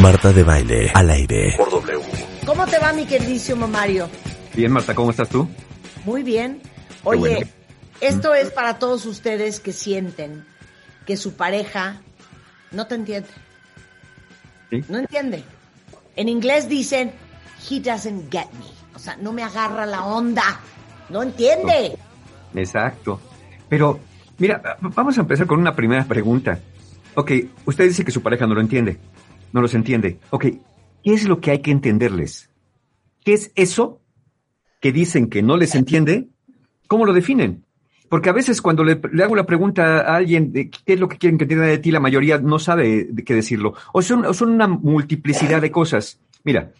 Marta de baile al aire por W. ¿Cómo te va, mi queridísimo Mario? Bien, Marta, ¿cómo estás tú? Muy bien. Oye, bueno. esto es para todos ustedes que sienten que su pareja no te entiende. ¿Sí? No entiende. En inglés dicen, he doesn't get me. O sea, no me agarra la onda. No entiende. Exacto. Pero, mira, vamos a empezar con una primera pregunta. Ok, usted dice que su pareja no lo entiende. No los entiende. Ok, ¿qué es lo que hay que entenderles? ¿Qué es eso que dicen que no les entiende? ¿Cómo lo definen? Porque a veces cuando le, hago la pregunta a alguien de qué es lo que quieren que entienda de ti, la mayoría no sabe de qué decirlo. O son, una multiplicidad de cosas. Mira,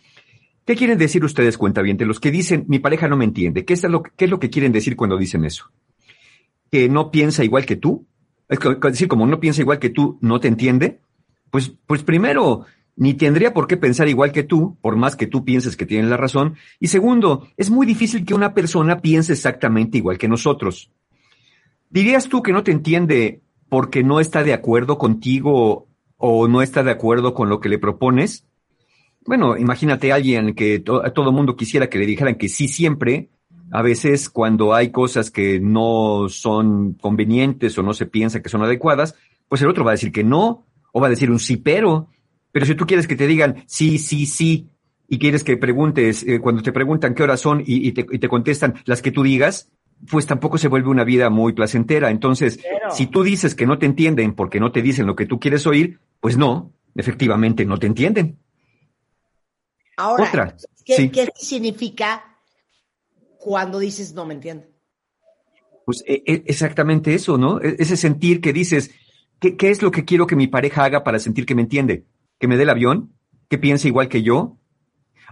¿qué quieren decir ustedes, cuentavientes? Los que dicen, mi pareja no me entiende. ¿Qué es lo, qué es lo que quieren decir cuando dicen eso? ¿Que no piensa igual que tú? Es decir, como no piensa igual que tú, ¿no te entiende? Pues, pues primero, ni tendría por qué pensar igual que tú, por más que tú pienses que tienen la razón. Y segundo, es muy difícil que una persona piense exactamente igual que nosotros. ¿Dirías tú que no te entiende porque no está de acuerdo contigo o no está de acuerdo con lo que le propones? Bueno, imagínate a alguien que to- a todo mundo quisiera que le dijeran que sí siempre. A veces cuando hay cosas que no son convenientes o no se piensa que son adecuadas, pues el otro va a decir que no o va a decir un sí pero. Pero si tú quieres que te digan sí, sí, sí y quieres que preguntes, eh, cuando te preguntan qué horas son y, y te, y te contestan las que tú digas, pues tampoco se vuelve una vida muy placentera. Entonces, si tú dices que no te entienden porque no te dicen lo que tú quieres oír, pues no, efectivamente no te entienden. Ahora, Otra, ¿qué, sí. qué significa cuando dices no me entiende? Pues e- e- exactamente eso, ¿no? E- Ese sentir que dices, ¿qué, ¿qué es lo que quiero que mi pareja haga para sentir que me entiende? ¿Que me dé el avión? ¿Que piense igual que yo?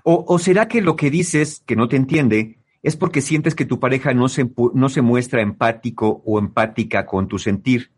¿O, o será que lo que dices que no te entiende es porque sientes que tu pareja no se, no se muestra empático o empática con tu sentir?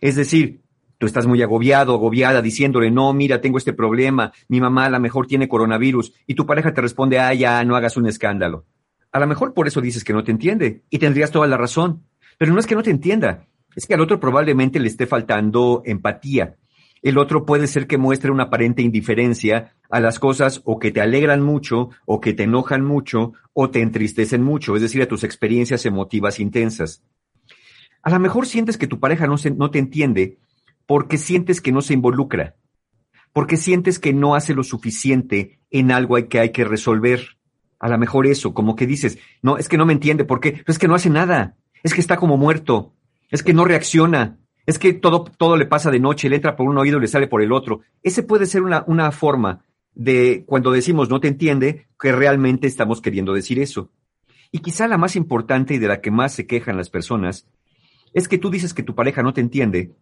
Es decir, tú estás muy agobiado, agobiada, diciéndole, no, mira, tengo este problema, mi mamá a lo mejor tiene coronavirus, y tu pareja te responde, ah, ya, no hagas un escándalo. A lo mejor por eso dices que no te entiende, y tendrías toda la razón. Pero no es que no te entienda, es que al otro probablemente le esté faltando empatía. El otro puede ser que muestre una aparente indiferencia a las cosas o que te alegran mucho, o que te enojan mucho, o te entristecen mucho, es decir, a tus experiencias emotivas intensas. A lo mejor sientes que tu pareja no, se- no te entiende porque sientes que no se involucra, porque sientes que no hace lo suficiente en algo que hay que resolver. A lo mejor eso, como que dices, no, es que no me entiende, ¿por qué? Es que no hace nada, es que está como muerto, es que no reacciona, es que todo, todo le pasa de noche, le entra por un oído y le sale por el otro. Ese puede ser una, una forma de cuando decimos no te entiende, que realmente estamos queriendo decir eso. Y quizá la más importante y de la que más se quejan las personas es que tú dices que tu pareja no te entiende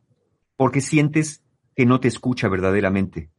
porque sientes que no te escucha verdaderamente.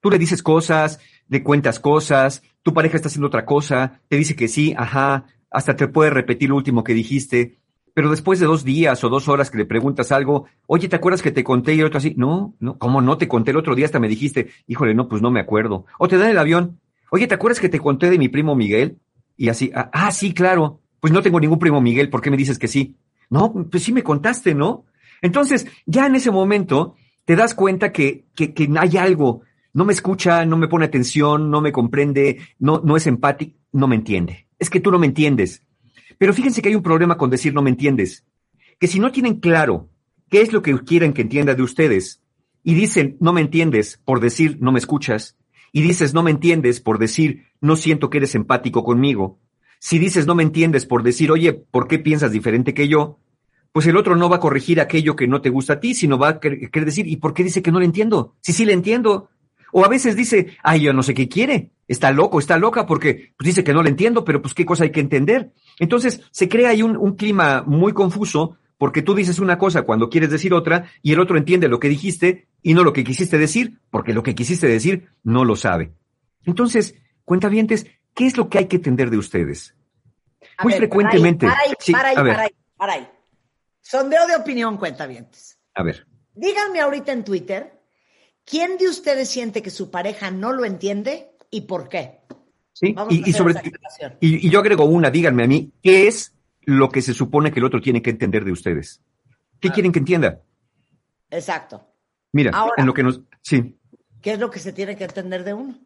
Tú le dices cosas, le cuentas cosas, tu pareja está haciendo otra cosa, te dice que sí, ajá, hasta te puede repetir lo último que dijiste, pero después de dos días o dos horas que le preguntas algo, oye, ¿te acuerdas que te conté y el otro así? No, no, ¿cómo no te conté el otro día? Hasta me dijiste, híjole, no, pues no me acuerdo. O te dan el avión, oye, ¿te acuerdas que te conté de mi primo Miguel? Y así, ah, ah, sí, claro, pues no tengo ningún primo Miguel, ¿por qué me dices que sí? No, pues sí me contaste, ¿no? Entonces, ya en ese momento te das cuenta que, que, que hay algo, no me escucha, no me pone atención, no me comprende, no, no es empático, no me entiende. Es que tú no me entiendes. Pero fíjense que hay un problema con decir no me entiendes. Que si no tienen claro qué es lo que quieren que entienda de ustedes y dicen no me entiendes por decir no me escuchas y dices no me entiendes por decir no siento que eres empático conmigo, si dices no me entiendes por decir oye, ¿por qué piensas diferente que yo? Pues el otro no va a corregir aquello que no te gusta a ti, sino va a querer decir ¿y por qué dice que no le entiendo? Si sí le entiendo. O a veces dice, ay, yo no sé qué quiere, está loco, está loca porque pues, dice que no le entiendo, pero pues qué cosa hay que entender. Entonces se crea ahí un, un clima muy confuso porque tú dices una cosa cuando quieres decir otra y el otro entiende lo que dijiste y no lo que quisiste decir, porque lo que quisiste decir no lo sabe. Entonces, cuentavientes, ¿qué es lo que hay que entender de ustedes? A Muy ver, frecuentemente. Para ahí, Sí, ahí, para ahí, para ahí. Sondeo de opinión, cuentavientes. a ver. Díganme ahorita en Twitter, ¿quién de ustedes siente que su pareja no lo entiende y por qué? Sí, Vamos a y, hacer sobre y, y yo agrego una, díganme a mí, ¿qué es lo que se supone que el otro tiene que entender de ustedes? ¿Qué quieren que entienda? Exacto. Mira, Ahora. en lo que nos, sí, ¿Qué es lo que se tiene que entender de uno?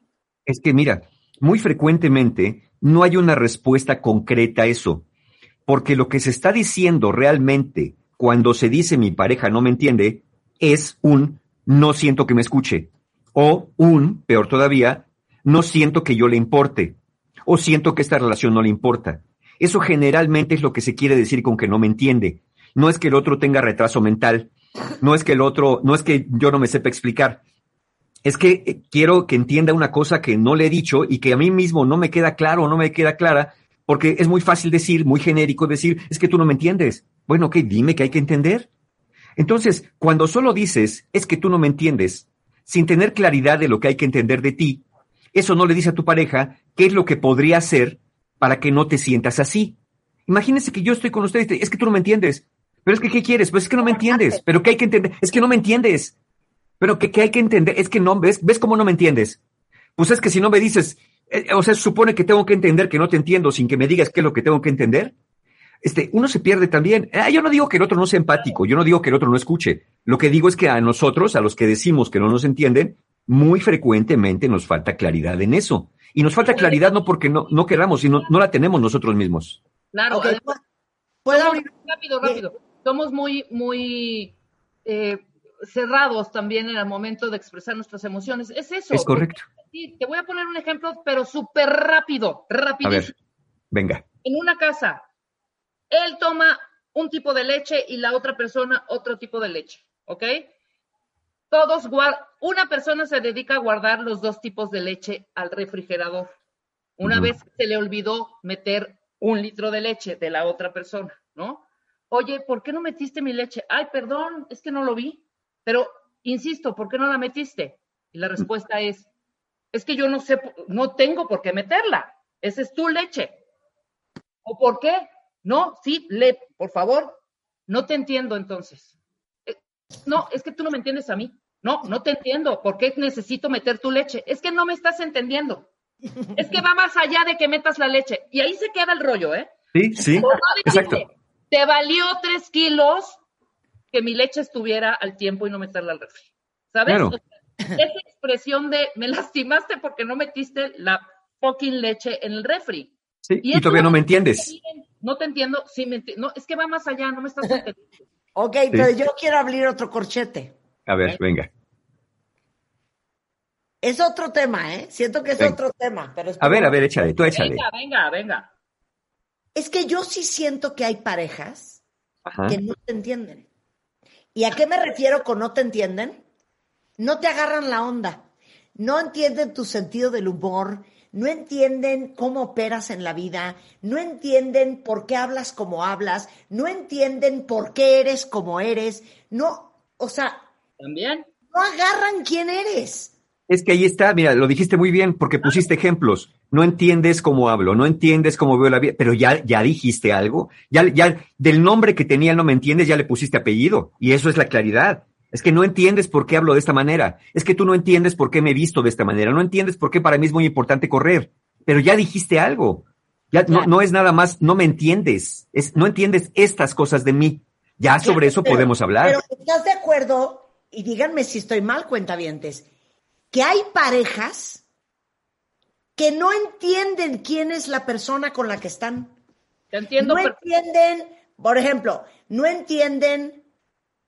es que mira, muy frecuentemente no hay una respuesta concreta a eso, porque lo que se está diciendo realmente cuando se dice mi pareja no me entiende es un no siento que me escuche o un, peor todavía, no siento que yo le importe o siento que esta relación no le importa. Eso generalmente es lo que se quiere decir con que no me entiende. No es que el otro tenga retraso mental, no es que el otro, no es que yo no me sepa explicar, es que eh, quiero que entienda una cosa que no le he dicho y que a mí mismo no me queda claro o no me queda clara, porque es muy fácil decir, muy genérico decir, es que tú no me entiendes. Bueno, ok, dime que hay que entender. Entonces, cuando solo dices, es que tú no me entiendes, sin tener claridad de lo que hay que entender de ti, eso no le dice a tu pareja qué es lo que podría hacer para que no te sientas así. Imagínense que yo estoy con ustedes, es que tú no me entiendes. Pero es que, ¿qué quieres? Pues es que no me entiendes. Pero ¿qué hay que entender? Es que no me entiendes. Pero que, que hay que entender, es que no, ¿ves? ¿Ves cómo no me entiendes? Pues es que si no me dices, eh, o sea, supone que tengo que entender que no te entiendo sin que me digas qué es lo que tengo que entender. Este, uno se pierde también. Ah, yo no digo que el otro no sea empático, yo no digo que el otro no escuche. Lo que digo es que a nosotros, a los que decimos que no nos entienden, muy frecuentemente nos falta claridad en eso. Y nos falta claridad no porque no, no queramos, sino no la tenemos nosotros mismos. Claro, Ok, además, ¿Puedo somos- abrir? rápido, rápido. Somos muy, muy eh, cerrados también en el momento de expresar nuestras emociones. Es eso. Es correcto. Sí, te voy a poner un ejemplo, pero súper rápido, A rapidísimo. ver, venga. En una casa, él toma un tipo de leche y la otra persona otro tipo de leche, ¿ok? Todos una persona se dedica a guardar los dos tipos de leche al refrigerador. Una vez se le olvidó meter un litro de leche de la otra persona, ¿no? Oye, ¿por qué no metiste mi leche? Ay, perdón, es que no lo vi. Pero, insisto, ¿por qué no la metiste? Y la respuesta es, es que yo no sé, no tengo por qué meterla. Esa es tu leche. ¿O por qué? No, sí, le, por favor. No te entiendo entonces. Eh, No, es que tú no me entiendes a mí. No, no te entiendo. ¿Por qué necesito meter tu leche? Es que no me estás entendiendo. Es que va más allá de que metas la leche. Y ahí se queda el rollo, ¿eh? Sí, sí, no exacto. te valió tres kilos que mi leche estuviera al tiempo y no meterla al refri. ¿Sabes? Claro. O sea, esa expresión de me lastimaste porque no metiste la fucking leche en el refri. Sí, y todavía no me entiendes. No te entiendo, sí me enti- No, es que va más allá, no me estás entendiendo. Ok, pero yo quiero abrir otro corchete. A ver, venga. Es otro tema, ¿eh? Siento que es Venga. otro tema, pero A ver, a ver, échale, tú échale. Venga, venga, venga. Es que yo sí siento que hay parejas Ajá. que no te entienden. ¿Y a qué me refiero con no te entienden? No te agarran la onda, no entienden tu sentido del humor, no entienden cómo operas en la vida, no entienden por qué hablas como hablas, no entienden por qué eres como eres, no, o sea, También. no agarran quién eres. Es que ahí está, mira, lo dijiste muy bien porque pusiste ejemplos. No entiendes cómo hablo, no entiendes cómo veo la vida, pero ya, ya dijiste algo. Ya, ya del nombre que tenía no me entiendes, ya le pusiste apellido. Y eso es la claridad. Es que no entiendes por qué hablo de esta manera. Es que tú no entiendes por qué me he visto de esta manera. No entiendes por qué para mí es muy importante correr. Pero ya dijiste algo. Ya no, no es nada más, no me entiendes. Es, no entiendes estas cosas de mí. Ya sobre eso Pero- podemos hablar. Pero ¿estás de acuerdo? Y díganme si estoy mal, cuentavientes, que hay parejas que no entienden quién es la persona con la que están. Te entiendo. no entienden, por ejemplo, no entienden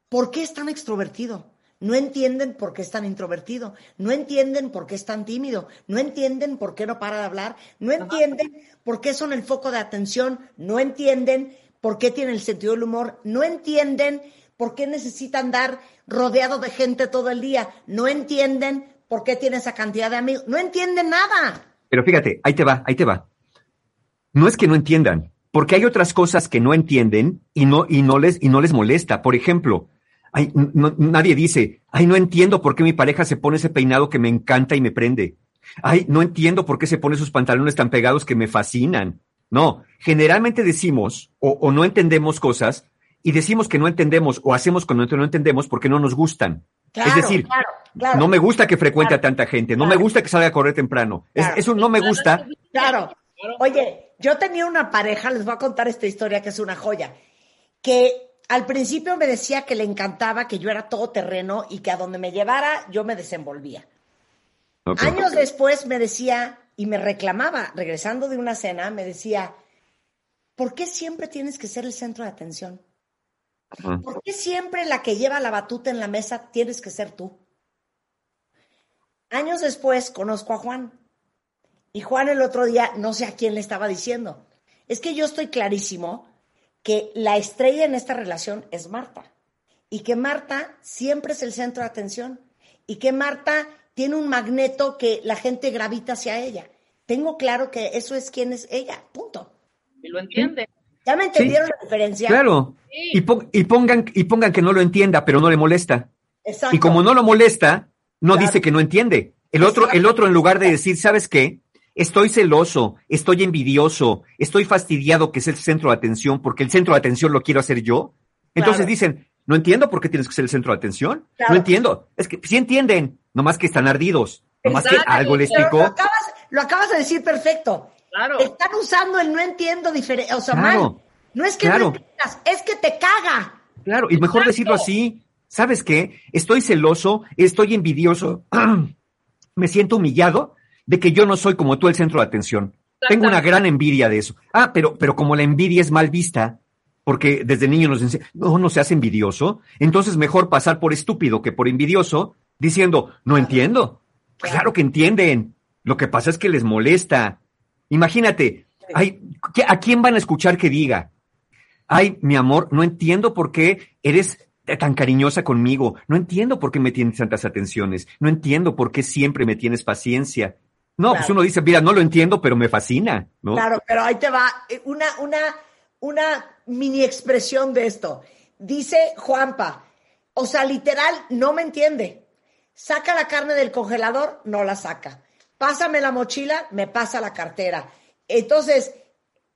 por qué es tan extrovertido. No entienden por qué es tan introvertido. No entienden por qué es tan tímido. No entienden por qué no para de hablar. No entienden por qué son el foco de atención. No entienden por qué tienen el sentido del humor. No entienden por qué necesitan andar rodeado de gente todo el día. No entienden por qué tiene esa cantidad de amigos. No entienden nada. Pero fíjate, ahí te va, ahí te va. No es que no entiendan, porque hay otras cosas que no entienden y no, y no, les, y no les molesta. Por ejemplo, ay, no- nadie dice, ay, no entiendo por qué mi pareja se pone ese peinado que me encanta y me prende. Ay, no entiendo por qué se pone sus pantalones tan pegados que me fascinan. No, generalmente decimos o, o no entendemos cosas y decimos que no entendemos o hacemos que no, no entendemos porque no nos gustan. Claro, es decir, claro, claro. no me gusta que frecuente Claro. a tanta gente, no Claro. me gusta que salga a correr temprano. Es- eso no me gusta. Claro. Oye, yo tenía una pareja, les voy a contar esta historia que es una joya, que al principio me decía que le encantaba que yo era todoterreno y que a donde me llevara yo me desenvolvía. Años después me decía y me reclamaba, regresando de una cena, me decía, ¿por qué siempre tienes que ser el centro de atención? ¿Por qué siempre la que lleva la batuta en la mesa tienes que ser tú? Años después conozco a Juan. Y Juan el otro día, no sé a quién le estaba diciendo. Es que yo estoy clarísimo que la estrella en esta relación es Marta. Y que Marta siempre es el centro de atención. Y que Marta tiene un magneto que la gente gravita hacia ella. Tengo claro que eso es quién es ella. Punto. Y lo entiende. ¿Ya me entendieron la diferencia? Claro. Sí. Y, y pongan, y pongan que no lo entienda, pero no le molesta. Exacto. Y como no lo molesta, no Claro. dice que no entiende. El otro, el otro, en lugar de decir, ¿sabes qué? Estoy celoso, estoy envidioso, estoy fastidiado que es el centro de atención, porque el centro de atención lo quiero hacer yo. Entonces Claro. dicen, no entiendo por qué tienes que ser el centro de atención. Claro. No entiendo. Es que sí entienden, nomás que están ardidos. Nomás que algo les picó. Lo acabas, lo acabas de decir perfecto. Claro. Están usando el no entiendo diferente, o sea, Claro. mal. No es que Claro. no entiendas, es que te caga. Claro, y mejor Exacto. decirlo así. ¿Sabes qué? Estoy celoso, estoy envidioso, me siento humillado de que yo no soy como tú el centro de atención. Tengo una gran envidia de eso. Ah, pero, pero como la envidia es mal vista, porque desde niño nos enseñan, no, no se hace envidioso, entonces mejor pasar por estúpido que por envidioso, diciendo, no entiendo. Claro que entienden. Lo que pasa es que les molesta. Imagínate, ay, ¿qué- ¿a quién van a escuchar que diga? Ay, mi amor, no entiendo por qué eres tan cariñosa conmigo. No entiendo por qué me tienes tantas atenciones. No entiendo por qué siempre me tienes paciencia. No, pues uno dice, mira, no lo entiendo, pero me fascina, ¿no? Claro, pero ahí te va eh, una, una, una mini expresión de esto. Dice Juanpa, o sea, literal, no me entiende. Saca la carne del congelador, no la saca. Pásame la mochila, me pasa la cartera. Entonces,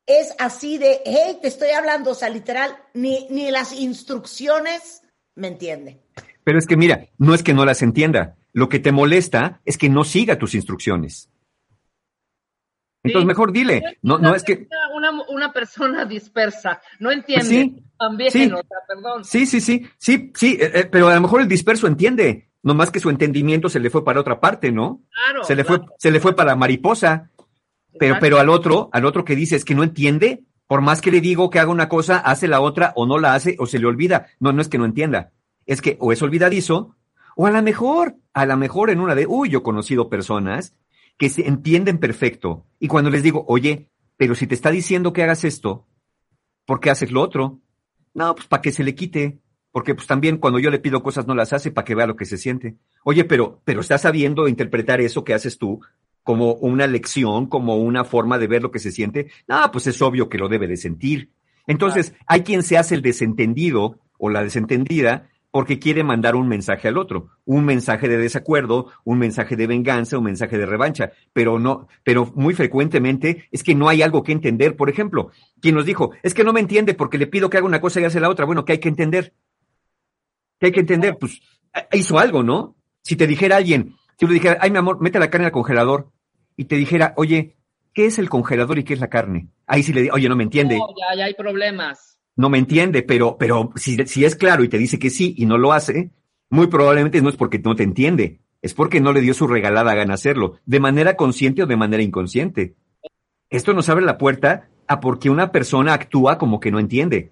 es así de, hey, te estoy hablando, o sea, literal, ni, ni las instrucciones me entiende. Pero es que mira, no es que no las entienda. Lo que te molesta es que no siga tus instrucciones. Entonces mejor dile, no, no es que, Una, una persona dispersa, no entiende. sí, También, sí. o sea, perdón. sí, sí, sí, sí, sí, eh, eh, pero a lo mejor el disperso entiende, nomás que su entendimiento se le fue para otra parte, ¿no? Claro. se le fue, se le fue para mariposa. Pero, Exacto. pero al otro, al otro que dice es que no entiende, por más que le digo que haga una cosa, hace la otra, o no la hace, o se le olvida. No, no es que no entienda. Es que o es olvidadizo, o a lo mejor, a lo mejor en una de, uy, yo he conocido personas que se entienden perfecto. Y cuando les digo, oye, pero si te está diciendo que hagas esto, ¿por qué haces lo otro? No, pues para que se le quite. Porque pues también cuando yo le pido cosas no las hace para que vea lo que se siente. Oye, pero, pero estás sabiendo interpretar eso que haces tú como una lección, como una forma de ver lo que se siente. No, pues es obvio que lo debe de sentir. Entonces, hay quien se hace el desentendido o la desentendida porque quiere mandar un mensaje al otro, un mensaje de desacuerdo, un mensaje de venganza, un mensaje de revancha, pero no, pero muy frecuentemente es que no hay algo que entender. Por ejemplo, quien nos dijo, es que no me entiende porque le pido que haga una cosa y hace la otra. Bueno, ¿qué hay que entender? ¿Qué hay que entender? Pues eh, hizo algo, ¿no? Si te dijera alguien, si le dijera, ay, mi amor, mete la carne al congelador, y te dijera, oye, ¿qué es el congelador y qué es la carne? Ahí sí le digo, oye, no me entiende, No, ya, ya hay problemas. No me entiende, pero, pero si, si es claro y te dice que sí y no lo hace, muy probablemente no es porque no te entiende, es porque no le dio su regalada gana hacerlo, de manera consciente o de manera inconsciente. Esto nos abre la puerta a porque una persona actúa como que no entiende.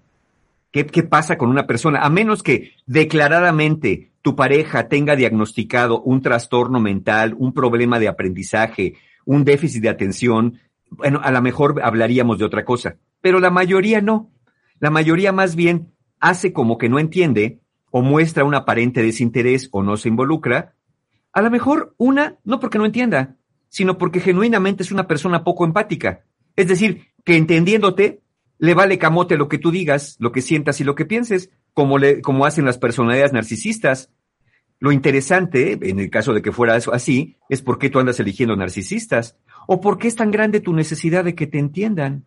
¿Qué, ¿Qué pasa con una persona? A menos que declaradamente tu pareja tenga diagnosticado un trastorno mental, un problema de aprendizaje, un déficit de atención, bueno, a lo mejor hablaríamos de otra cosa, pero la mayoría no. La mayoría más bien hace como que no entiende o muestra un aparente desinterés o no se involucra. A lo mejor una, no porque no entienda, sino porque genuinamente es una persona poco empática. Es decir, que entendiéndote, le vale camote lo que tú digas, lo que sientas y lo que pienses, como, como hacen las personalidades narcisistas. Lo interesante, en el caso de que fuera así, es por qué tú andas eligiendo narcisistas, o por qué es tan grande tu necesidad de que te entiendan.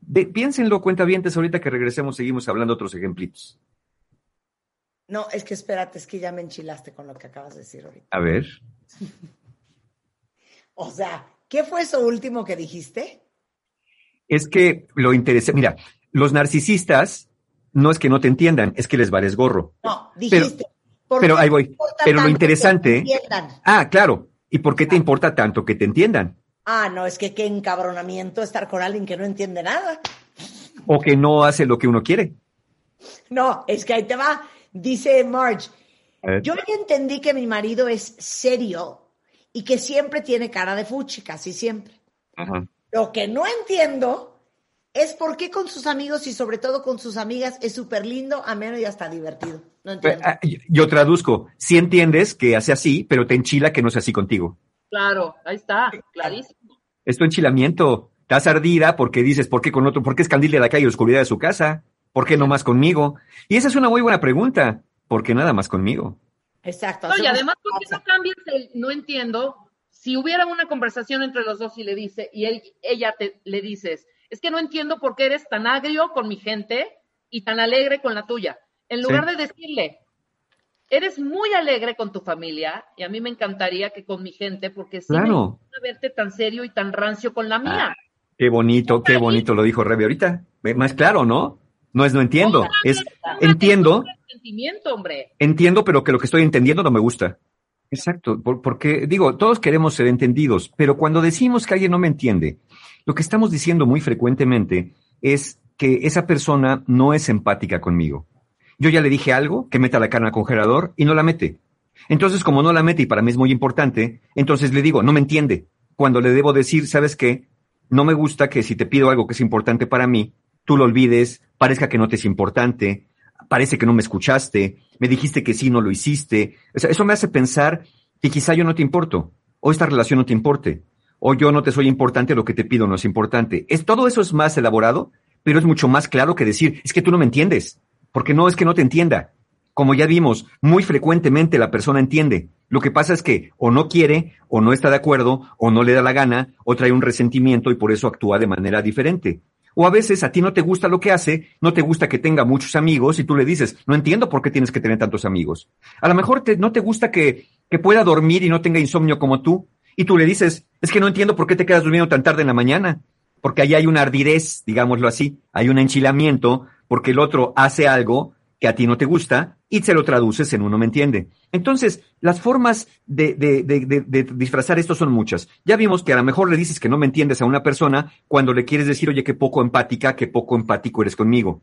De, piénsenlo, cuentavientes, ahorita que regresemos seguimos hablando otros ejemplitos. No, es que espérate, es que ya me enchilaste con lo que acabas de decir ahorita. A ver. O sea, ¿qué fue eso último que dijiste? Es que lo interesante, mira, los narcisistas no es que no te entiendan, es que les vales gorro. No, dijiste. ¿por Pero ahí voy. Pero lo tanto que interesante. te? Ah, claro. ¿Y por qué te importa tanto que te entiendan? Ah, no, es que qué encabronamiento estar con alguien que no entiende nada. O que no hace lo que uno quiere. No, es que ahí te va. Dice Marge, yo ya entendí que mi marido es serio y que siempre tiene cara de fuchi, casi siempre. Ajá. Lo que no entiendo es por qué con sus amigos y sobre todo con sus amigas es súper lindo, ameno y hasta divertido. No entiendo. Ah, Yo yo traduzco. Si entiendes que hace así, pero te enchila que no sea así contigo. Claro, ahí está, clarísimo. Es tu enchilamiento. Estás ardida porque dices, ¿por qué con otro? ¿Por qué es candil de la calle y oscuridad de su casa? ¿Por qué no más conmigo? Y esa es una muy buena pregunta. ¿Por qué nada más conmigo? Exacto. No, y además, ¿por qué no cambias el no entiendo? Si hubiera una conversación entre los dos y le dice, y él, ella te, le dices, es que no entiendo por qué eres tan agrio con mi gente y tan alegre con la tuya. En lugar Sí. de decirle, eres muy alegre con tu familia y a mí me encantaría que con mi gente, porque sí me Claro. gusta verte tan serio y tan rancio con la mía. Qué bonito, qué bonito lo dijo Rebe ahorita. Más claro, ¿no? No es no entiendo. Es entiendo, Sentimiento, hombre. entiendo, pero que lo que estoy entendiendo no me gusta. Exacto, por- porque digo, todos queremos ser entendidos, pero cuando decimos que alguien no me entiende, lo que estamos diciendo muy frecuentemente es que esa persona no es empática conmigo. Yo ya le dije algo, que meta la carne al congelador y no la mete. Entonces, como no la mete y para mí es muy importante, entonces le digo, no me entiende. Cuando le debo decir, ¿sabes qué? No me gusta que si te pido algo que es importante para mí, tú lo olvides, parezca que no te es importante, parece que no me escuchaste, me dijiste que sí, no lo hiciste. O sea, eso me hace pensar que quizá yo no te importo, o esta relación no te importe, o yo no te soy importante, lo que te pido no es importante. Es, todo eso es más elaborado, pero es mucho más claro que decir, es que tú no me entiendes, porque no es que no te entienda. Como ya vimos, muy frecuentemente la persona entiende. Lo que pasa es que o no quiere, o no está de acuerdo, o no le da la gana, o trae un resentimiento y por eso actúa de manera diferente. O a veces a ti no te gusta lo que hace, no te gusta que tenga muchos amigos y tú le dices, no entiendo por qué tienes que tener tantos amigos. A lo mejor te- no te gusta que, que pueda dormir y no tenga insomnio como tú. Y tú le dices, es que no entiendo por qué te quedas durmiendo tan tarde en la mañana. Porque ahí hay una ardidez, digámoslo así, hay un enchilamiento porque el otro hace algo que a ti no te gusta y se lo traduces en uno me entiende. Entonces, las formas de, de, de, de, disfrazar esto son muchas. Ya vimos que a lo mejor le dices que no me entiendes a una persona cuando le quieres decir, oye, qué poco empática, qué poco empático eres conmigo.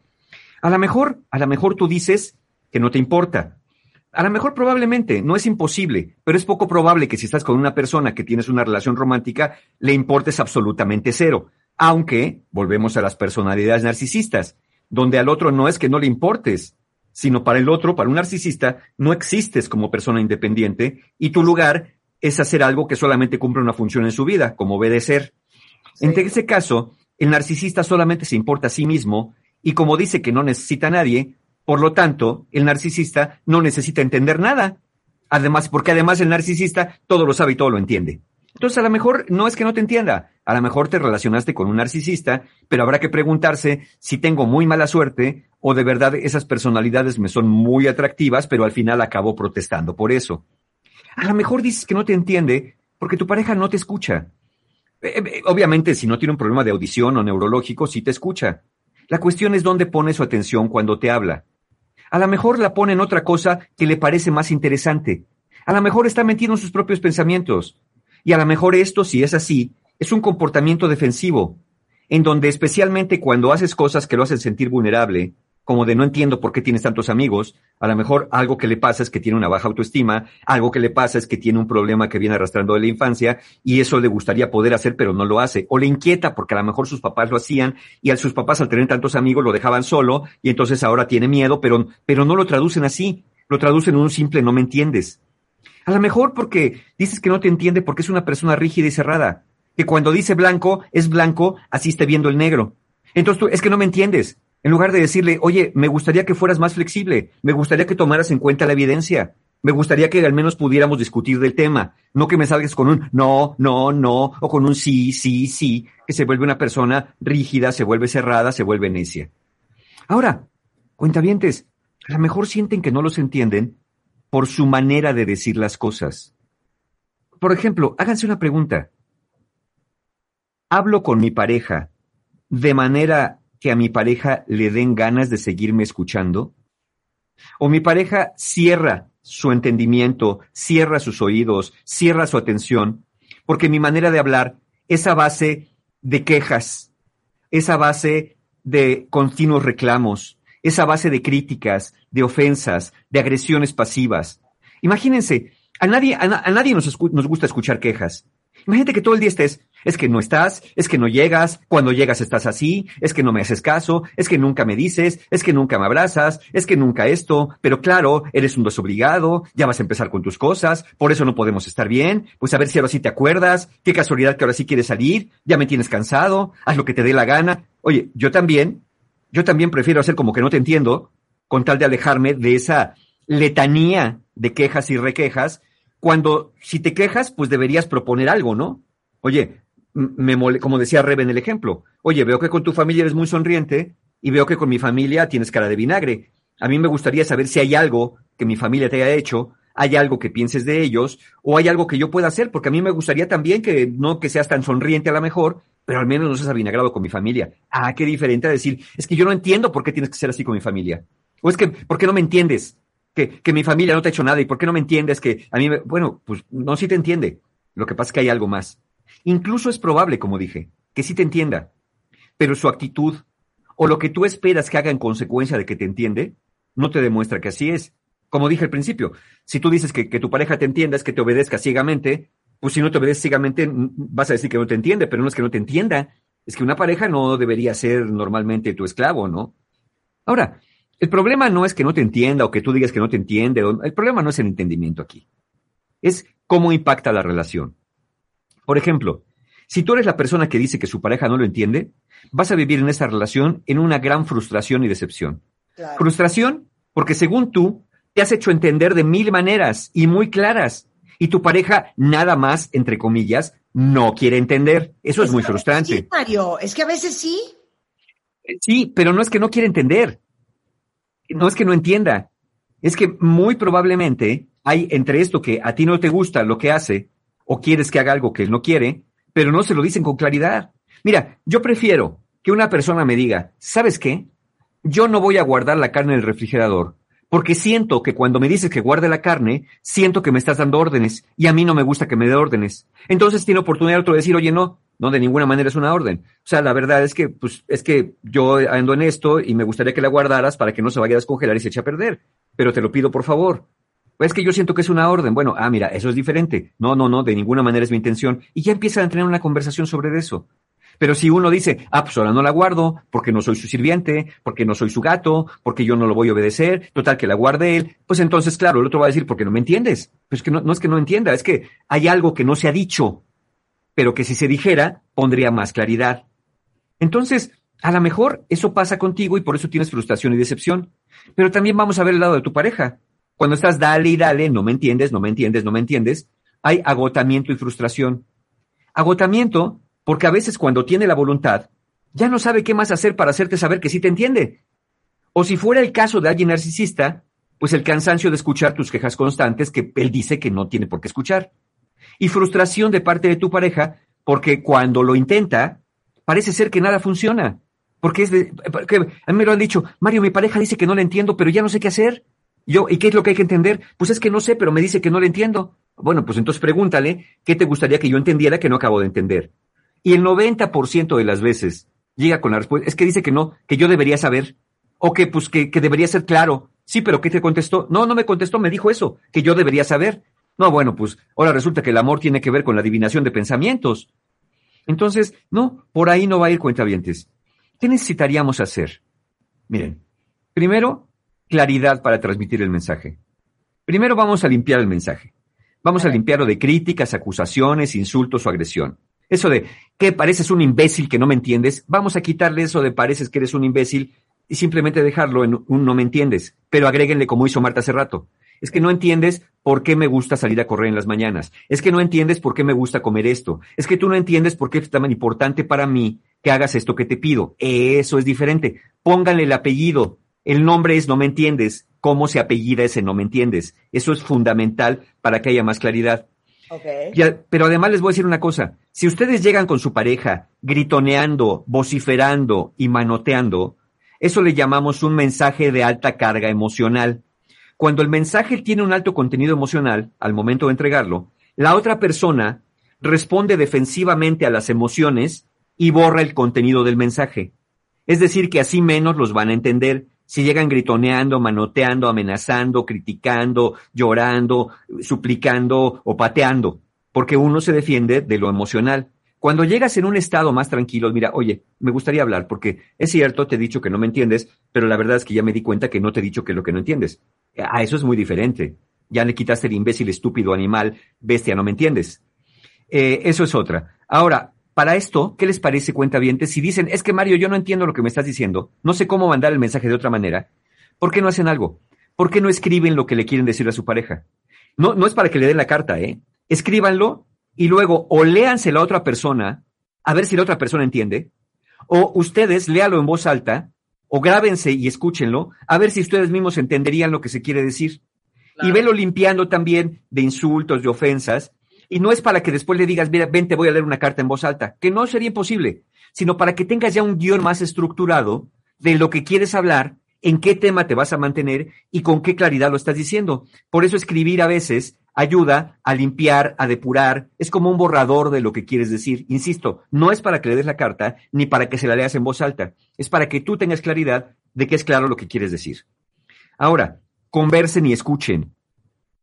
A lo mejor, a lo mejor tú dices que no te importa. A lo mejor probablemente, no es imposible, pero es poco probable que si estás con una persona que tienes una relación romántica, le importes absolutamente cero. Aunque, volvemos a las personalidades narcisistas, donde al otro no es que no le importes, sino para el otro, para un narcisista, no existes como persona independiente y tu lugar es hacer algo que solamente cumple una función en su vida, como obedecer. En ese caso, el narcisista solamente se importa a sí mismo y como dice que no necesita a nadie, por lo tanto, el narcisista no necesita entender nada. Además, porque además el narcisista todo lo sabe y todo lo entiende. Entonces, a lo mejor no es que no te entienda, a lo mejor te relacionaste con un narcisista, pero habrá que preguntarse si tengo muy mala suerte o de verdad esas personalidades me son muy atractivas, pero al final acabo protestando por eso. A lo mejor dices que no te entiende porque tu pareja no te escucha. Eh, eh, Obviamente, si no tiene un problema de audición o neurológico, sí te escucha. La cuestión es dónde pone su atención cuando te habla. A lo mejor la pone en otra cosa que le parece más interesante. A lo mejor está metido en sus propios pensamientos. Y a lo mejor esto, si es así, es un comportamiento defensivo, en donde especialmente cuando haces cosas que lo hacen sentir vulnerable, como de no entiendo por qué tienes tantos amigos, a lo mejor algo que le pasa es que tiene una baja autoestima, algo que le pasa es que tiene un problema que viene arrastrando de la infancia y eso le gustaría poder hacer pero no lo hace, o le inquieta porque a lo mejor sus papás lo hacían y a sus papás al tener tantos amigos lo dejaban solo y entonces ahora tiene miedo, pero, pero no lo traducen así, lo traducen en un simple no me entiendes. A lo mejor porque dices que no te entiende porque es una persona rígida y cerrada, que cuando dice blanco es blanco, así esté viendo el negro. Entonces tú, es que no me entiendes. En lugar de decirle, oye, me gustaría que fueras más flexible, me gustaría que tomaras en cuenta la evidencia, me gustaría que al menos pudiéramos discutir del tema, no que me salgas con un no, no, no, o con un sí, sí, sí, que se vuelve una persona rígida, se vuelve cerrada, se vuelve necia. Ahora, cuentavientes, a lo mejor sienten que no los entienden por su manera de decir las cosas. Por ejemplo, háganse una pregunta. ¿Hablo con mi pareja de manera que a mi pareja le den ganas de seguirme escuchando? ¿O mi pareja cierra su entendimiento, cierra sus oídos, cierra su atención? Porque mi manera de hablar es a base de quejas, es a base de continuos reclamos, es a base de críticas, de ofensas, de agresiones pasivas. Imagínense, a nadie, a, nadie nos, nos gusta escuchar quejas. Imagínate que todo el día estés, es que no estás, es que no llegas, cuando llegas estás así, es que no me haces caso, es que nunca me dices, es que nunca me abrazas, es que nunca esto, pero claro, eres un desobligado, ya vas a empezar con tus cosas, por eso no podemos estar bien, pues a ver si ahora sí te acuerdas, qué casualidad que ahora sí quieres salir, ya me tienes cansado, haz lo que te dé la gana. Oye, yo también, yo también prefiero hacer como que no te entiendo, con tal de alejarme de esa letanía de quejas y requejas, cuando si te quejas, pues deberías proponer algo, ¿no? Oye, me mole, como decía Rebe en el ejemplo, oye, veo que con tu familia eres muy sonriente y veo que con mi familia tienes cara de vinagre. A mí me gustaría saber si hay algo que mi familia te haya hecho, hay algo que pienses de ellos o hay algo que yo pueda hacer, porque a mí me gustaría también que no que seas tan sonriente a lo mejor, pero al menos no seas avinagrado con mi familia. Ah, qué diferente a decir, es que yo no entiendo por qué tienes que ser así con mi familia. O es que, ¿por qué no me entiendes? Que, que mi familia no te ha hecho nada y por qué no me entiendes que a mí, me... bueno, pues no, sí te entiende. Lo que pasa es que hay algo más. Incluso es probable, como dije, que sí te entienda, pero su actitud o lo que tú esperas que haga en consecuencia de que te entiende, no te demuestra que así es. Como dije al principio, si tú dices que, que tu pareja te entienda es que te obedezca ciegamente, pues si no te obedeces ciegamente vas a decir que no te entiende, pero no es que no te entienda, es que una pareja no debería ser normalmente tu esclavo, ¿no? Ahora, el problema no es que no te entienda o que tú digas que no te entiende, el problema no es el entendimiento aquí, es cómo impacta la relación. Por ejemplo, si tú eres la persona que dice que su pareja no lo entiende, vas a vivir en esa relación en una gran frustración y decepción. Frustración porque según tú, te has hecho entender de mil maneras y muy claras, y tu pareja nada más, entre comillas, no quiere entender. Eso es, muy frustrante. Sí, Mario, es que a veces sí. Sí, pero no es que no quiere entender. No es que no entienda. Es que muy probablemente hay entre esto que a ti no te gusta lo que hace o quieres que haga algo que él no quiere, pero no se lo dicen con claridad. Mira, yo prefiero que una persona me diga, ¿sabes qué? Yo no voy a guardar la carne en el refrigerador, porque siento que cuando me dices que guarde la carne, siento que me estás dando órdenes y a mí no me gusta que me dé órdenes. Entonces tiene oportunidad otro de decir, oye, no, no, de ninguna manera es una orden. O sea, la verdad es que, pues, es que yo ando en esto y me gustaría que la guardaras para que no se vaya a descongelar y se eche a perder. Pero te lo pido por favor. Es que yo siento que es una orden. Bueno, ah, mira, eso es diferente. No, no, no, de ninguna manera es mi intención. Y ya empiezan a tener una conversación sobre eso. Pero si uno dice, ah, pues ahora no la guardo, porque no soy su sirviente, porque no soy su gato, porque yo no lo voy a obedecer, total que la guarde él, pues entonces, claro, el otro va a decir, porque no me entiendes. Pues que no, no es que no entienda, es que hay algo que no se ha dicho, pero que si se dijera, pondría más claridad. Entonces, a lo mejor eso pasa contigo y por eso tienes frustración y decepción. Pero también vamos a ver el lado de tu pareja. Cuando estás dale y dale, no me entiendes, no me entiendes, no me entiendes, hay agotamiento y frustración. Agotamiento porque a veces cuando tiene la voluntad, ya no sabe qué más hacer para hacerte saber que sí te entiende. O si fuera el caso de alguien narcisista, pues el cansancio de escuchar tus quejas constantes que él dice que no tiene por qué escuchar. Y frustración de parte de tu pareja porque cuando lo intenta, parece ser que nada funciona. Porque es de, porque a mí me lo han dicho, Mario, mi pareja dice que no le entiendo, pero ya no sé qué hacer. Yo, ¿y qué es lo que hay que entender? Pues es que no sé, pero me dice que no le entiendo. Bueno, pues entonces pregúntale qué te gustaría que yo entendiera que no acabo de entender. Y el 90% de las veces llega con la respuesta, es que dice que no, que yo debería saber, o que pues que, que debería ser claro. Sí, pero ¿qué te contestó? No, no me contestó, me dijo eso, que yo debería saber. No, bueno, pues ahora resulta que el amor tiene que ver con la adivinación de pensamientos. Entonces, no, por ahí no va a ir cuentavientes. ¿Qué necesitaríamos hacer? Miren, primero, claridad para transmitir el mensaje. Primero vamos a limpiar el mensaje. Vamos a limpiarlo de críticas, acusaciones, insultos o agresión. Eso de, ¿Qué pareces un imbécil que no me entiendes? Vamos a quitarle eso de pareces que eres un imbécil y simplemente dejarlo en un no me entiendes. Pero agréguenle como hizo Marta hace rato. Es que no entiendes por qué me gusta salir a correr en las mañanas. Es que no entiendes por qué me gusta comer esto. Es que tú no entiendes por qué es tan importante para mí que hagas esto que te pido. Eso es diferente. Pónganle el apellido. El nombre es no me entiendes. ¿Cómo se apellida ese no me entiendes? Eso es fundamental para que haya más claridad. Ok. Ya, pero además les voy a decir una cosa. Si ustedes llegan con su pareja gritoneando, vociferando y manoteando, eso le llamamos un mensaje de alta carga emocional. Cuando el mensaje tiene un alto contenido emocional, al momento de entregarlo, la otra persona responde defensivamente a las emociones y borra el contenido del mensaje. Es decir, que así menos los van a entender si llegan gritoneando, manoteando, amenazando, criticando, llorando, suplicando o pateando, porque uno se defiende de lo emocional. Cuando llegas en un estado más tranquilo, mira, oye, me gustaría hablar porque es cierto, te he dicho que no me entiendes, pero la verdad es que ya me di cuenta que no te he dicho que lo que no entiendes. A eso es muy diferente. Ya le quitaste el imbécil, estúpido, animal, bestia, no me entiendes. Eh, eso es otra. Ahora, para esto, ¿qué les parece, cuentavientes? Si dicen, es que Mario, yo no entiendo lo que me estás diciendo, no sé cómo mandar el mensaje de otra manera, ¿por qué no hacen algo? ¿Por qué no escriben lo que le quieren decir a su pareja? No, no es para que le den la carta, ¿eh? Escríbanlo y luego o léanselo a otra persona, a ver si la otra persona entiende, o ustedes léalo en voz alta, o grábense y escúchenlo, a ver si ustedes mismos entenderían lo que se quiere decir. Y velo limpiando también de insultos, de ofensas, y no es para que después le digas, mira, ven, te voy a leer una carta en voz alta, que no sería imposible, sino para que tengas ya un guion más estructurado de lo que quieres hablar, en qué tema te vas a mantener y con qué claridad lo estás diciendo. Por eso escribir a veces ayuda a limpiar, a depurar, es como un borrador de lo que quieres decir. Insisto, no es para que le des la carta ni para que se la leas en voz alta, es para que tú tengas claridad de que es claro lo que quieres decir. Ahora, conversen y escuchen.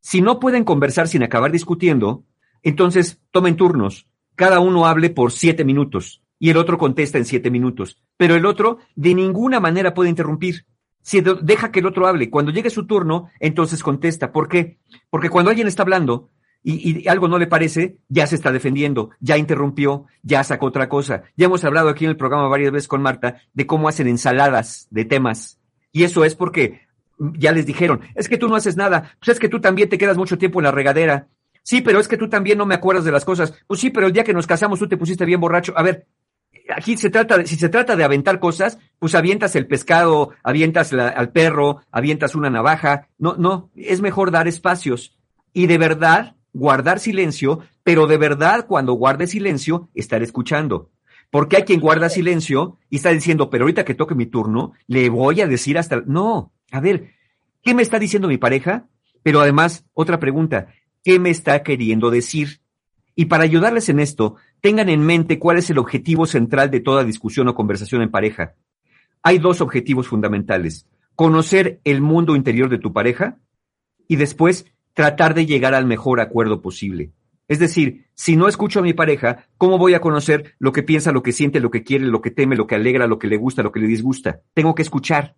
Si no pueden conversar sin acabar discutiendo, entonces tomen turnos. Cada uno hable por siete minutos y el otro contesta en siete minutos. Pero el otro de ninguna manera puede interrumpir. Si de- deja que el otro hable, cuando llegue su turno, entonces contesta. ¿Por qué? Porque cuando alguien está hablando y, y algo no le parece, ya se está defendiendo, ya interrumpió, ya sacó otra cosa. Ya hemos hablado aquí en el programa varias veces con Marta de cómo hacen ensaladas de temas. Y eso es porque ya les dijeron, es que tú no haces nada, pues es que tú también te quedas mucho tiempo en la regadera. Sí, pero es que tú también no me acuerdas de las cosas. Pues sí, pero el día que nos casamos tú te pusiste bien borracho. A ver, aquí se trata de, si se trata de aventar cosas, pues avientas el pescado, avientas al perro, avientas una navaja. No, no, es mejor dar espacios. Y de verdad, guardar silencio, pero de verdad, cuando guarde silencio, estar escuchando. Porque hay quien guarda silencio y está diciendo, pero ahorita que toque mi turno, le voy a decir hasta. No, a ver, ¿qué me está diciendo mi pareja? Pero además, otra pregunta, ¿qué me está queriendo decir? Y para ayudarles en esto, tengan en mente cuál es el objetivo central de toda discusión o conversación en pareja. Hay dos objetivos fundamentales. Conocer el mundo interior de tu pareja y después tratar de llegar al mejor acuerdo posible. Es decir, si no escucho a mi pareja, ¿cómo voy a conocer lo que piensa, lo que siente, lo que quiere, lo que teme, lo que alegra, lo que le gusta, lo que le disgusta? Tengo que escuchar.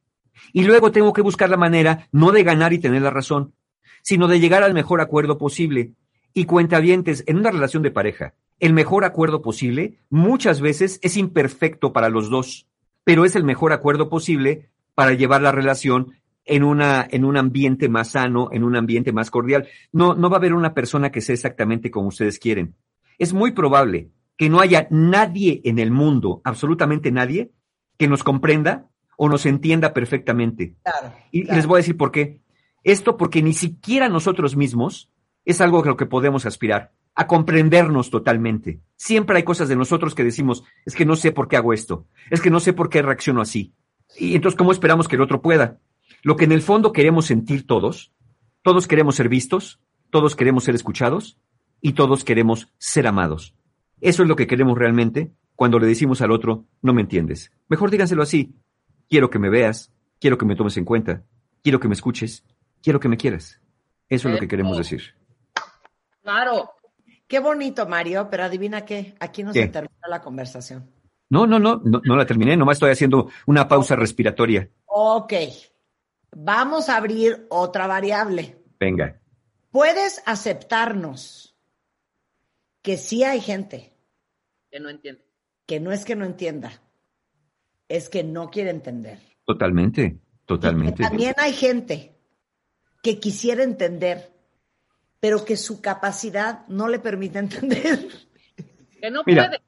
Y luego tengo que buscar la manera no de ganar y tener la razón, sino de llegar al mejor acuerdo posible. Y cuentavientes, en una relación de pareja, el mejor acuerdo posible muchas veces es imperfecto para los dos, pero es el mejor acuerdo posible para llevar la relación en, una, en un ambiente más sano, en un ambiente más cordial. No, no va a haber una persona que sea exactamente como ustedes quieren. Es muy probable que no haya nadie en el mundo, absolutamente nadie, que nos comprenda o nos entienda perfectamente. Claro. Y claro. les voy a decir por qué. Esto porque ni siquiera nosotros mismos es algo a lo que podemos aspirar, a comprendernos totalmente. Siempre hay cosas de nosotros que decimos, es que no sé por qué hago esto, es que no sé por qué reacciono así. Y entonces, ¿cómo esperamos que el otro pueda? Lo que en el fondo queremos sentir todos, todos queremos ser vistos, todos queremos ser escuchados y todos queremos ser amados. Eso es lo que queremos realmente cuando le decimos al otro, no me entiendes. Mejor díganselo así, quiero que me veas, quiero que me tomes en cuenta, quiero que me escuches, quiero que me quieras. Eso es lo que queremos decir. Claro. Qué bonito, Mario, pero adivina qué, aquí no ¿Qué? se termina la conversación. No, no, no, no, no la terminé, nomás estoy haciendo una pausa respiratoria. Ok, vamos a abrir otra variable. Venga. Puedes aceptarnos que sí hay gente que no entiende. Que no es que no entienda, es que no quiere entender. Totalmente, Y que totalmente. también hay gente que quisiera entender, pero que su capacidad no le permite entender. Que no Mira. puede.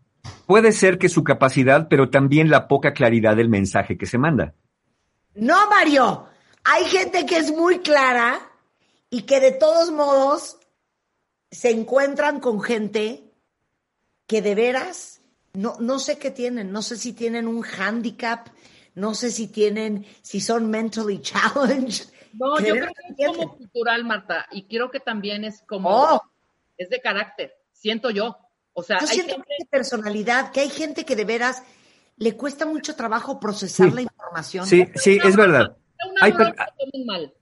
Puede ser que su capacidad, pero también la poca claridad del mensaje que se manda. No, Mario. Hay gente que es muy clara y que de todos modos se encuentran con gente que de veras no, no sé qué tienen, no sé si tienen un handicap, no sé si tienen, si son mentally challenged. No, yo creo que es como cultural, Marta, y creo que también es como, Oh, es de carácter, siento yo. O sea, yo hay siento gente, que hay personalidad, que hay gente que de veras le cuesta mucho trabajo procesar Sí. la información. Sí, sí, es verdad. Hay per- mal.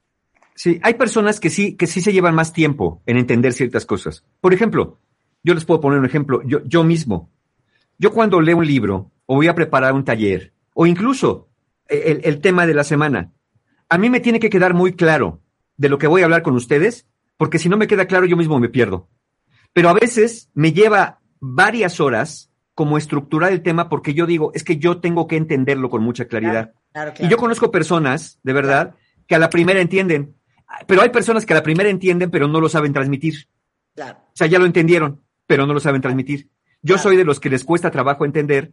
Sí, hay personas que sí, que sí se llevan más tiempo en entender ciertas cosas. Por ejemplo, yo les puedo poner un ejemplo, yo, yo mismo. Yo cuando leo un libro o voy a preparar un taller o incluso el, el tema de la semana, a mí me tiene que quedar muy claro de lo que voy a hablar con ustedes, porque si no me queda claro yo mismo me pierdo. Pero a veces me lleva varias horas como estructurar el tema porque yo digo, es que yo tengo que entenderlo con mucha claridad. Claro, Y claro. yo conozco personas, de verdad, que a la primera entienden, pero hay personas que a la primera entienden, pero no lo saben transmitir. Claro. O sea, ya lo entendieron, pero no lo saben transmitir. Yo soy de los que les cuesta trabajo entender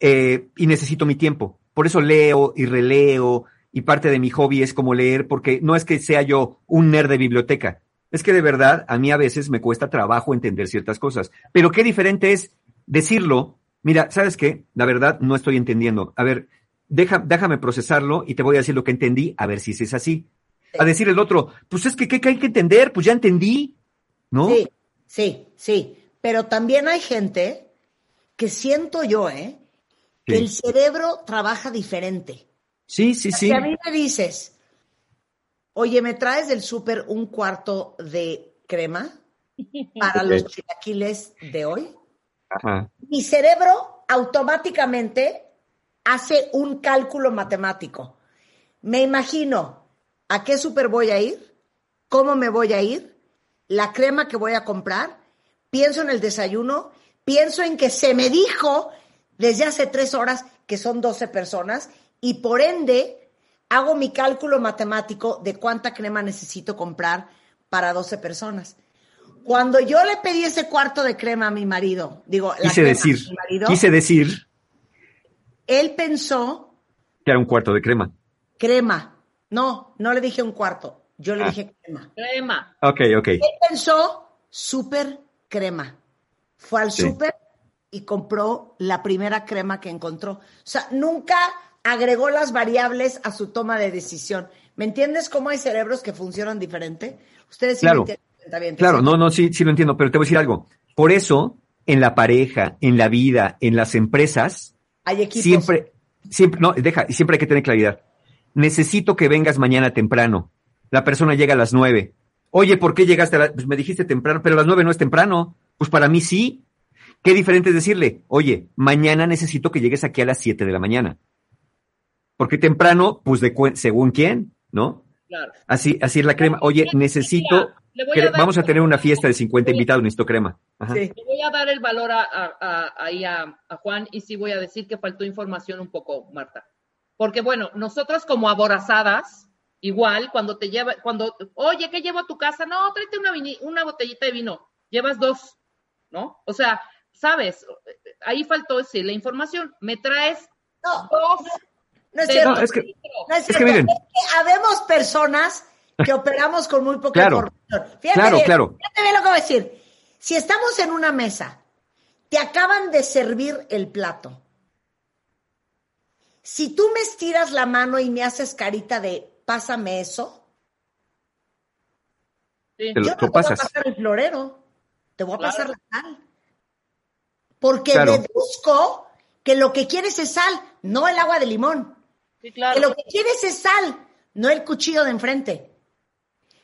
eh, y necesito mi tiempo. Por eso leo y releo y parte de mi hobby es como leer, porque no es que sea yo un nerd de biblioteca. Es que de verdad a mí a veces me cuesta trabajo entender ciertas cosas. Pero qué diferente es decirlo, mira, ¿sabes qué? La verdad no estoy entendiendo. A ver, deja, déjame procesarlo y te voy a decir lo que entendí, a ver si es así. Sí. A decir el otro, pues es que ¿qué, hay que entender? Pues ya entendí, ¿no? Sí, sí, sí. Pero también hay gente que siento yo, ¿eh? Que el cerebro trabaja diferente. Sí, sí, sí. Si a mí me dices, oye, ¿me traes del súper un cuarto de crema para los chilaquiles de hoy? Ajá. Mi cerebro automáticamente hace un cálculo matemático. Me imagino a qué súper voy a ir, cómo me voy a ir, la crema que voy a comprar, pienso en el desayuno, pienso en que se me dijo desde hace tres horas que son 12 personas y por ende hago mi cálculo matemático de cuánta crema necesito comprar para 12 personas. Cuando yo le pedí ese cuarto de crema a mi marido, digo, la Quise crema a decir, mi marido, quise decir él pensó que era un cuarto de crema. crema. No, no le dije un cuarto, yo le Ah. dije crema. Crema. Ok, ok. Él pensó súper crema. Fue al Sí. súper y compró la primera crema que encontró. O sea, nunca agregó las variables a su toma de decisión. ¿Me entiendes cómo hay cerebros que funcionan diferente? Ustedes sí Claro. me entienden. Claro, no, no, sí, sí lo entiendo, pero te voy a decir algo. Por eso, en la pareja, en la vida, en las empresas, Hay equipos. siempre, siempre, no, deja, siempre hay que tener claridad. Necesito que vengas mañana temprano. La persona llega a las nueve. Oye, ¿por qué llegaste a la, pues me dijiste temprano, pero a las nueve no es temprano. Pues para mí sí. Qué diferente es decirle, oye, mañana necesito que llegues aquí a las siete de la mañana. Porque temprano, pues de según quién, ¿no? Claro. Así, así es la crema. Oye, necesito, Le voy que- a dar- vamos a tener una fiesta de 50 invitados, necesito crema. Ajá. Sí. Le voy a dar el valor a, a- a- ahí a, a Juan y sí voy a decir que faltó información un poco, Marta. Porque bueno, nosotras como aborazadas, igual cuando te lleva, cuando, oye, ¿qué llevo a tu casa? No, tráete una, vini- una botellita de vino, llevas dos, ¿no? O sea, sabes, ahí faltó sí, la información. Me traes No, dos. No es cierto. No, es que-. No es Es que cierto. miren. Es que habemos personas que operamos con muy poca Claro. información. Fíjate Claro, bien, claro. Fíjate bien lo que voy a decir. Si estamos en una mesa, te acaban de servir el plato. Si tú me estiras la mano y me haces carita de pásame eso, Sí. Yo no te voy a pasar el florero, te voy a Claro. pasar la sal. Porque Claro. deduzco que lo que quieres es sal, no el agua de limón. Sí, Que lo que quieres es sal, no el cuchillo de enfrente.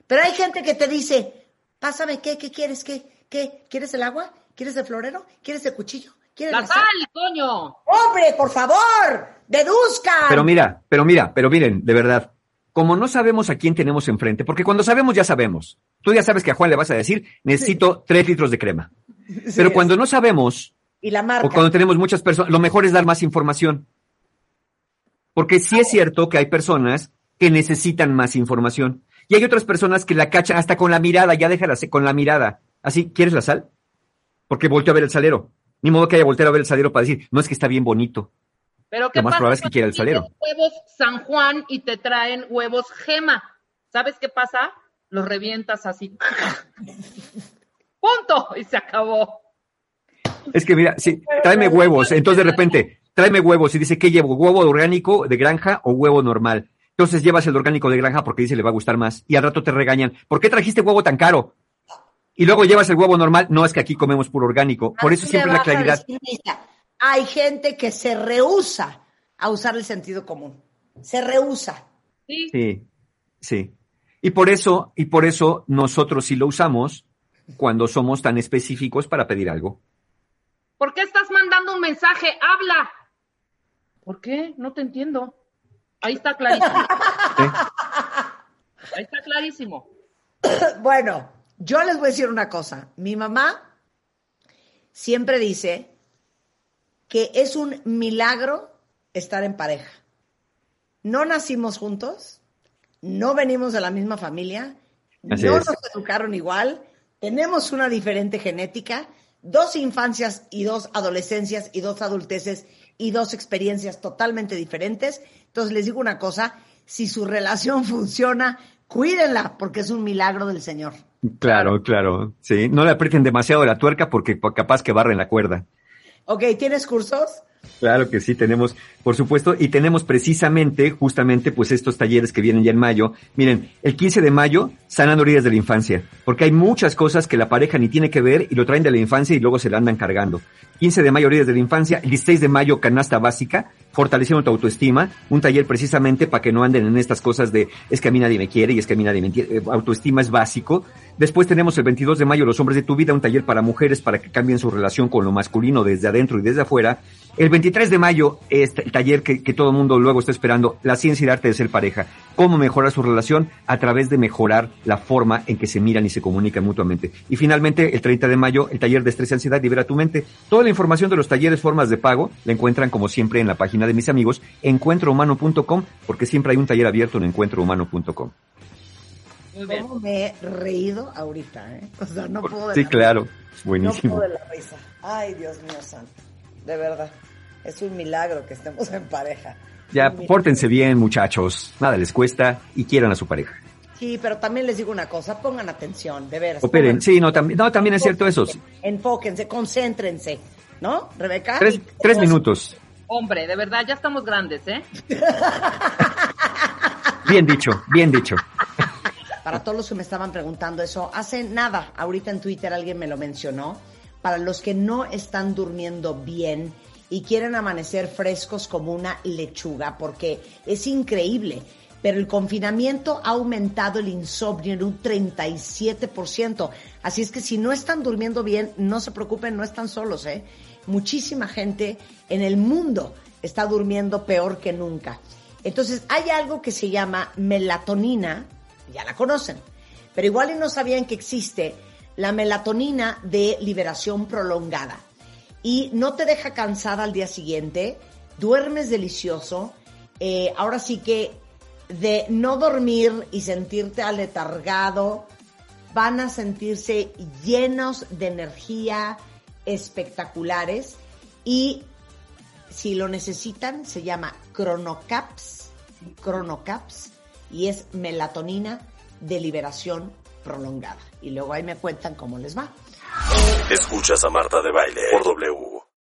Pero hay gente que te dice, pásame, ¿qué, qué quieres? ¿Qué, qué? ¿Quieres el agua? ¿Quieres el florero? ¿Quieres el cuchillo? ¿Quieres La la sal, sal? coño. ¡Hombre, por favor! ¡Deduzcan! Pero mira, pero mira, pero miren, de verdad, como no sabemos a quién tenemos enfrente, porque cuando sabemos ya sabemos. Tú ya sabes que a Juan le vas a decir, necesito tres litros de crema. Sí Pero es. cuando no sabemos, Y la marca. O cuando tenemos muchas personas, lo mejor es dar más información. Porque sí es cierto que hay personas que necesitan más información. Y hay otras personas que la cachan hasta con la mirada, ya déjala con la mirada. Así, ¿quieres la sal? Porque volteó a ver el salero. Ni modo que haya volteado a ver el salero para decir, no es que está bien bonito. Pero ¿qué Lo más pasa probable es que quiera el salero. huevos San Juan y te traen huevos gema. ¿Sabes qué pasa? Los revientas así. Punto. Y se acabó. Es que mira, sí, tráeme huevos. Entonces de repente, tráeme huevos y dice, ¿qué llevo? ¿Huevo orgánico de granja o huevo normal? Entonces llevas el orgánico de granja porque dice le va a gustar más. Y al rato te regañan, ¿por qué trajiste huevo tan caro? Y luego llevas el huevo normal. No, es que aquí comemos puro orgánico. Por eso siempre la claridad. Hay gente que se rehúsa a usar el sentido común. Se rehúsa. Sí. Sí, sí. Y por eso, y por eso nosotros sí lo usamos cuando somos tan específicos para pedir algo. ¿Por qué estás mandando un mensaje? Habla. ¿Por qué? No te entiendo. Ahí está clarísimo. ¿sí? Ahí está clarísimo. Bueno, yo les voy a decir una cosa. Mi mamá siempre dice que es un milagro estar en pareja. No nacimos juntos, no venimos de la misma familia, Así no es. nos educaron igual, tenemos una diferente genética, dos infancias y dos adolescencias y dos adulteces y dos experiencias totalmente diferentes. Entonces les digo una cosa, si su relación funciona, cuídenla porque es un milagro del Señor. Claro, claro. Sí, no le aprieten demasiado la tuerca porque capaz que barren la cuerda. Ok, ¿tienes cursos? Claro que sí, tenemos, por supuesto, y tenemos precisamente, justamente, pues estos talleres que vienen ya en mayo. Miren, el 15 de mayo, sanando heridas de la infancia, porque hay muchas cosas que la pareja ni tiene que ver y lo traen de la infancia y luego se la andan cargando. 15 de mayo, heridas de la infancia, el 16 de mayo, canasta básica, fortaleciendo tu autoestima, un taller precisamente para que no anden en estas cosas de es que a mí nadie me quiere y es que a mí nadie me entiende. Eh, Autoestima es básico. Después tenemos el 22 de mayo, los hombres de tu vida, un taller para mujeres para que cambien su relación con lo masculino desde adentro y desde afuera. El 23 de mayo, este, el taller que, que todo el mundo luego está esperando, la ciencia y el arte de ser pareja. Cómo mejorar su relación a través de mejorar la forma en que se miran y se comunican mutuamente. Y finalmente, el 30 de mayo, el taller de estrés y ansiedad, libera tu mente. Toda la información de los talleres, formas de pago, la encuentran como siempre en la página de mis amigos, encuentrohumano.com, porque siempre hay un taller abierto en encuentrohumano.com. ¿Cómo me he reído ahorita, eh? O sea, no puedo de Sí, la claro. No Buenísimo. puedo de la risa. Ay, Dios mío santo. De verdad. Es un milagro que estemos en pareja. Ya, pórtense bien, muchachos. Nada les cuesta y quieran a su pareja. Sí, pero también les digo una cosa, pongan atención, de veras. Operen. pongan- Sí, no, también, no, también es cierto eso. Enfóquense, concéntrense. ¿No, Rebeca? Tres, Y tres tenemos- minutos. Hombre, de verdad, ya estamos grandes, ¿eh? Bien dicho, bien dicho. Para todos los que me estaban preguntando eso, hace nada, ahorita en Twitter alguien me lo mencionó, para los que no están durmiendo bien y quieren amanecer frescos como una lechuga, porque es increíble, pero el confinamiento ha aumentado el insomnio en un 37%. Así es que si no están durmiendo bien, no se preocupen, no están solos, ¿eh? Muchísima gente en el mundo está durmiendo peor que nunca. Entonces, hay algo que se llama melatonina, ya la conocen, pero igual y no sabían que existe la melatonina de liberación prolongada. Y no te deja cansada al día siguiente, duermes delicioso, eh, ahora sí que de no dormir y sentirte aletargado, van a sentirse llenos de energía, espectaculares y si lo necesitan se llama Chronocaps, Chronocaps y es melatonina de liberación prolongada. Y luego ahí me cuentan cómo les va. Escuchas a Marta de Baile por W.